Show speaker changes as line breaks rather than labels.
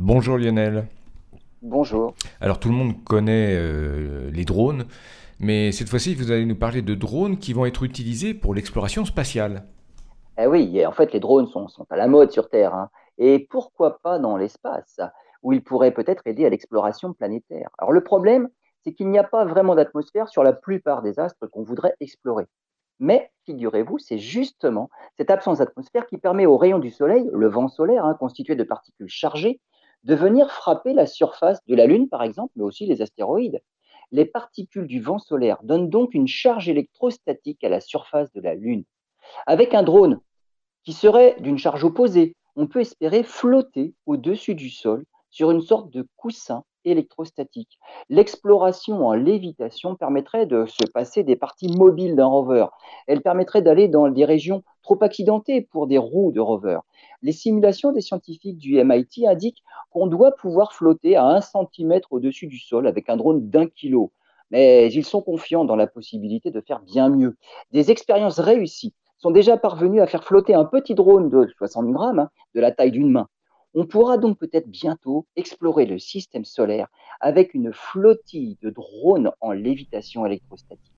Bonjour Lionel.
Bonjour.
Alors tout le monde connaît euh, les drones, mais cette fois-ci vous allez nous parler de drones qui vont être utilisés pour l'exploration spatiale.
Eh oui, en fait, les drones sont, sont à la mode sur Terre, hein. Et pourquoi pas dans l'espace, où ils pourraient peut-être aider à l'exploration planétaire. Alors le problème, c'est qu'il n'y a pas vraiment d'atmosphère sur la plupart des astres qu'on voudrait explorer. Mais figurez-vous, c'est justement cette absence d'atmosphère qui permet aux rayons du Soleil, le vent solaire, hein, constitué de particules chargées, de venir frapper la surface de la Lune, par exemple, mais aussi les astéroïdes. Les particules du vent solaire donnent donc une charge électrostatique à la surface de la Lune. Avec un drone qui serait d'une charge opposée, on peut espérer flotter au-dessus du sol sur une sorte de coussin électrostatique. L'exploration en lévitation permettrait de se passer des parties mobiles d'un rover. Elle permettrait d'aller dans des régions trop accidentées pour des roues de rover. Les simulations des scientifiques du MIT indiquent qu'on doit pouvoir flotter à un centimètre au-dessus du sol avec un drone d'un kilo. Mais ils sont confiants dans la possibilité de faire bien mieux. Des expériences réussies sont déjà parvenus à faire flotter un petit drone de 60 grammes, hein, de la taille d'une main. On pourra donc peut-être bientôt explorer le système solaire avec une flottille de drones en lévitation électrostatique.